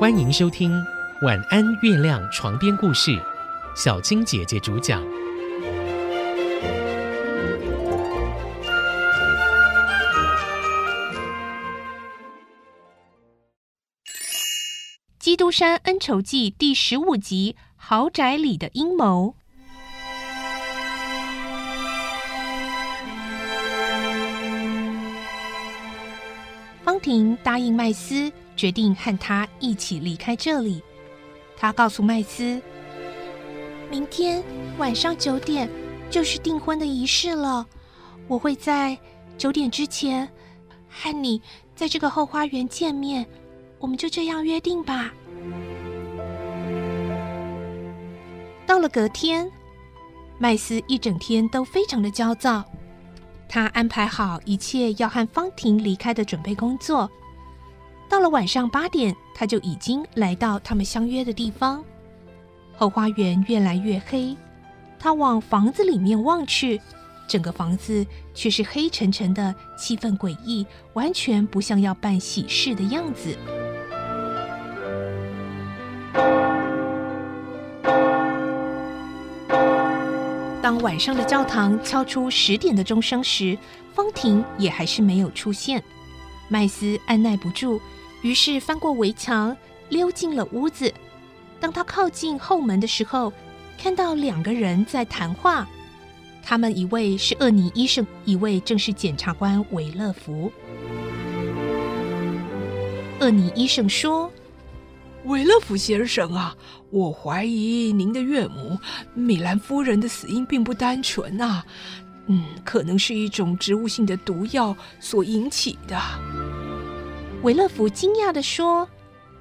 欢迎收听《晚安月亮》床边故事，小青姐姐主讲。《基督山恩仇记》第十五集：豪宅里的阴谋。婷答应麦斯，决定和他一起离开这里。他告诉麦斯，明天晚上九点就是订婚的仪式了，我会在九点之前和你在这个后花园见面。我们就这样约定吧。到了隔天，麦斯一整天都非常的焦躁。他安排好一切要和方婷离开的准备工作。到了晚上八点，他就已经来到他们相约的地方。后花园越来越黑，他往房子里面望去，整个房子却是黑沉沉的，气氛诡异，完全不像要办喜事的样子。当晚上的教堂敲出十点的钟声时，方婷也还是没有出现。麦斯按耐不住，于是翻过围墙，溜进了屋子。当他靠近后门的时候，看到两个人在谈话。他们一位是厄尼医生，一位正是检察官维勒福。厄尼医生说。维勒福先生啊，我怀疑您的岳母米兰夫人的死因并不单纯啊，嗯，可能是一种植物性的毒药所引起的。维勒福惊讶地说：“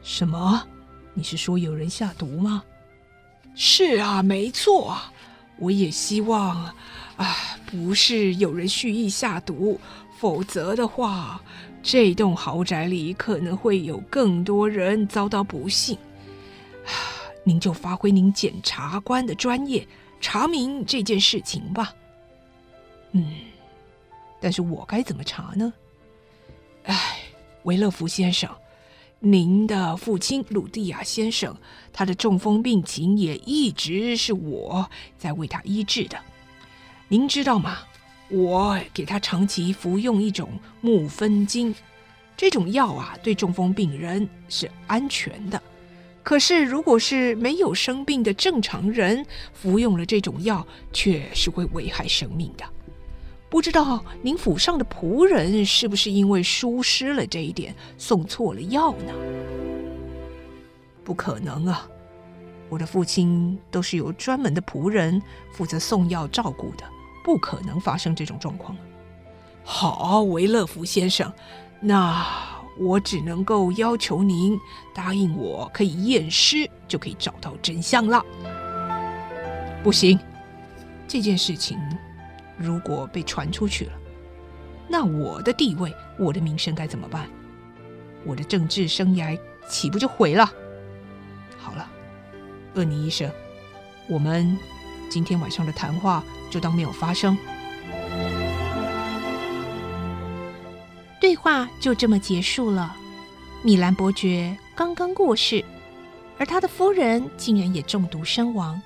什么？你是说有人下毒吗？”“是啊，没错。我也希望，啊，不是有人蓄意下毒，否则的话。”这栋豪宅里可能会有更多人遭到不幸，您就发挥您检察官的专业，查明这件事情吧。嗯，但是我该怎么查呢？哎，维勒福先生，您的父亲鲁蒂亚先生，他的中风病情也一直是我在为他医治的，您知道吗？我给他长期服用一种木分金，这种药啊，对中风病人是安全的。可是，如果是没有生病的正常人服用了这种药，却是会危害生命的。不知道您府上的仆人是不是因为疏失了这一点，送错了药呢？不可能啊！我的父亲都是由专门的仆人负责送药照顾的。不可能发生这种状况。好，维勒福先生，那我只能够要求您答应我，可以验尸就可以找到真相了。不行，这件事情如果被传出去了，那我的地位、我的名声该怎么办？我的政治生涯岂不就毁了？好了，厄尼医生，我们今天晚上的谈话。就当没有发生。对话就这么结束了。米兰伯爵刚刚过世，而他的夫人竟然也中毒身亡。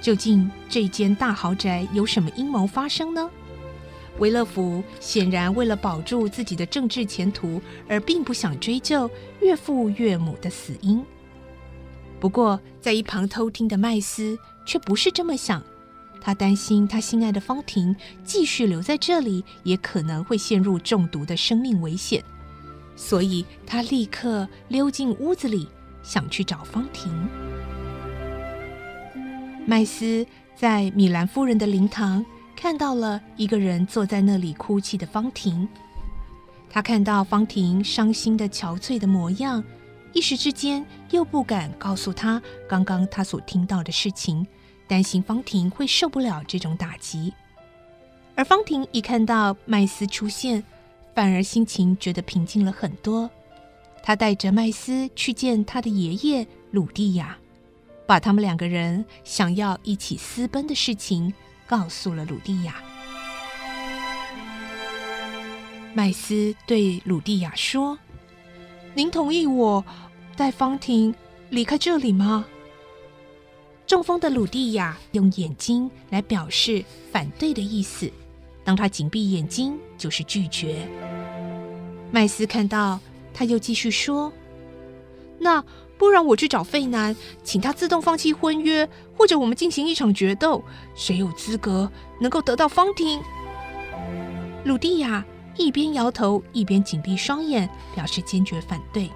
究竟这间大豪宅有什么阴谋发生呢？维勒福显然为了保住自己的政治前途，而并不想追究岳父岳母的死因。不过，在一旁偷听的麦斯却不是这么想。他担心他心爱的方婷继续留在这里，也可能会陷入中毒的生命危险，所以他立刻溜进屋子里，想去找方婷。麦斯在米兰夫人的灵堂看到了一个人坐在那里哭泣的方婷，他看到方婷伤心的憔悴的模样，一时之间又不敢告诉他刚刚他所听到的事情。担心方婷会受不了这种打击，而方婷一看到麦斯出现，反而心情觉得平静了很多。他带着麦斯去见他的爷爷鲁蒂亚，把他们两个人想要一起私奔的事情告诉了鲁蒂亚。麦斯对鲁蒂亚说：“您同意我带方婷离开这里吗？中风的鲁蒂亚用眼睛来表示反对的意思，当他紧闭眼睛就是拒绝。麦斯看到，他又继续说：“那不然我去找费南，请他自动放弃婚约，或者我们进行一场决斗，谁有资格能够得到方婷？”鲁蒂亚一边摇头，一边紧闭双眼，表示坚决反对。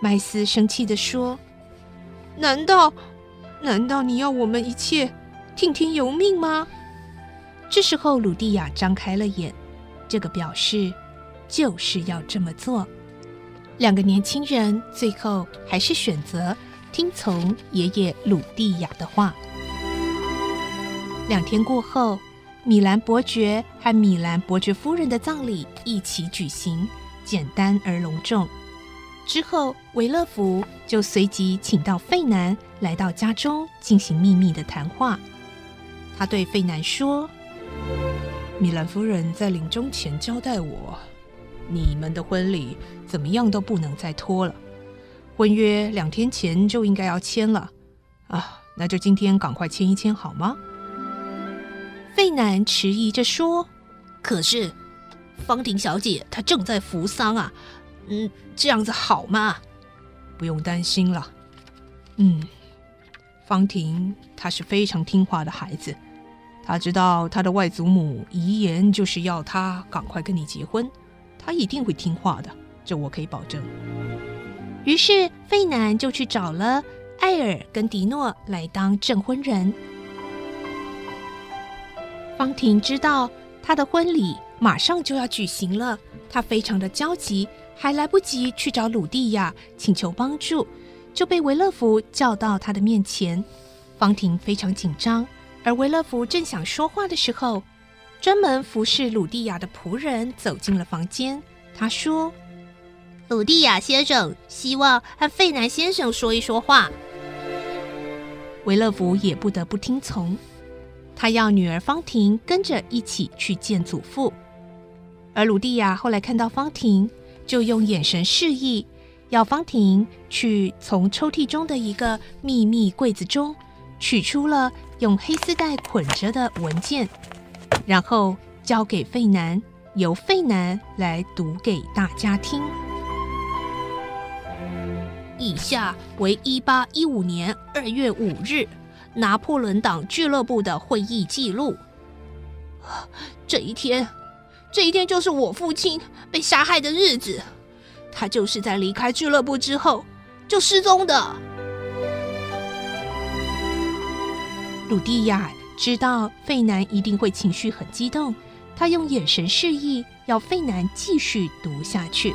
麦斯生气的说：“难道？”难道你要我们一切听天由命吗？这时候，鲁蒂亚张开了眼，这个表示就是要这么做。两个年轻人最后还是选择听从爷爷鲁蒂亚的话。两天过后，米兰伯爵和米兰伯爵夫人的葬礼一起举行，简单而隆重。之后，维勒福就随即请到费南来到家中进行秘密的谈话。他对费南说：“米兰夫人在临终前交代我，你们的婚礼怎么样都不能再拖了。婚约两天前就应该要签了啊，那就今天赶快签一签好吗？”费南迟疑着说：“可是，方婷小姐她正在扶丧啊。”嗯，这样子好吗？不用担心了。嗯，方婷她是非常听话的孩子，她知道她的外祖母遗言就是要她赶快跟你结婚，她一定会听话的，这我可以保证。于是费南就去找了艾尔跟迪诺来当证婚人。方婷知道她的婚礼马上就要举行了，她非常的焦急。还来不及去找鲁蒂亚请求帮助，就被维勒福叫到他的面前。方婷非常紧张，而维勒福正想说话的时候，专门服侍鲁蒂亚的仆人走进了房间。他说：“鲁蒂亚先生希望和费南先生说一说话。”维勒福也不得不听从，他要女儿方婷跟着一起去见祖父。而鲁蒂亚后来看到方婷。就用眼神示意，要方婷去从抽屉中的一个秘密柜子中取出了用黑丝带捆着的文件，然后交给费南，由费南来读给大家听。以下为一八一五年二月五日拿破仑党俱乐部的会议记录。这一天。这一天就是我父亲被杀害的日子，他就是在离开俱乐部之后就失踪的。鲁蒂亚知道费南一定会情绪很激动，他用眼神示意要费南继续读下去。